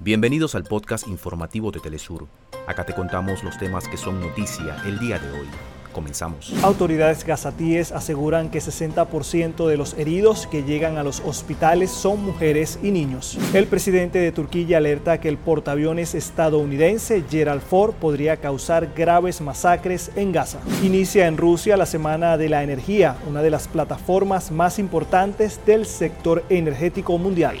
Bienvenidos al podcast informativo de Telesur. Acá te contamos los temas que son noticia el día de hoy. Comenzamos. Autoridades gazatíes aseguran que 60% de los heridos que llegan a los hospitales son mujeres y niños. El presidente de Turquía alerta que el portaaviones estadounidense Gerald Ford podría causar graves masacres en Gaza. Inicia en Rusia la Semana de la Energía, una de las plataformas más importantes del sector energético mundial.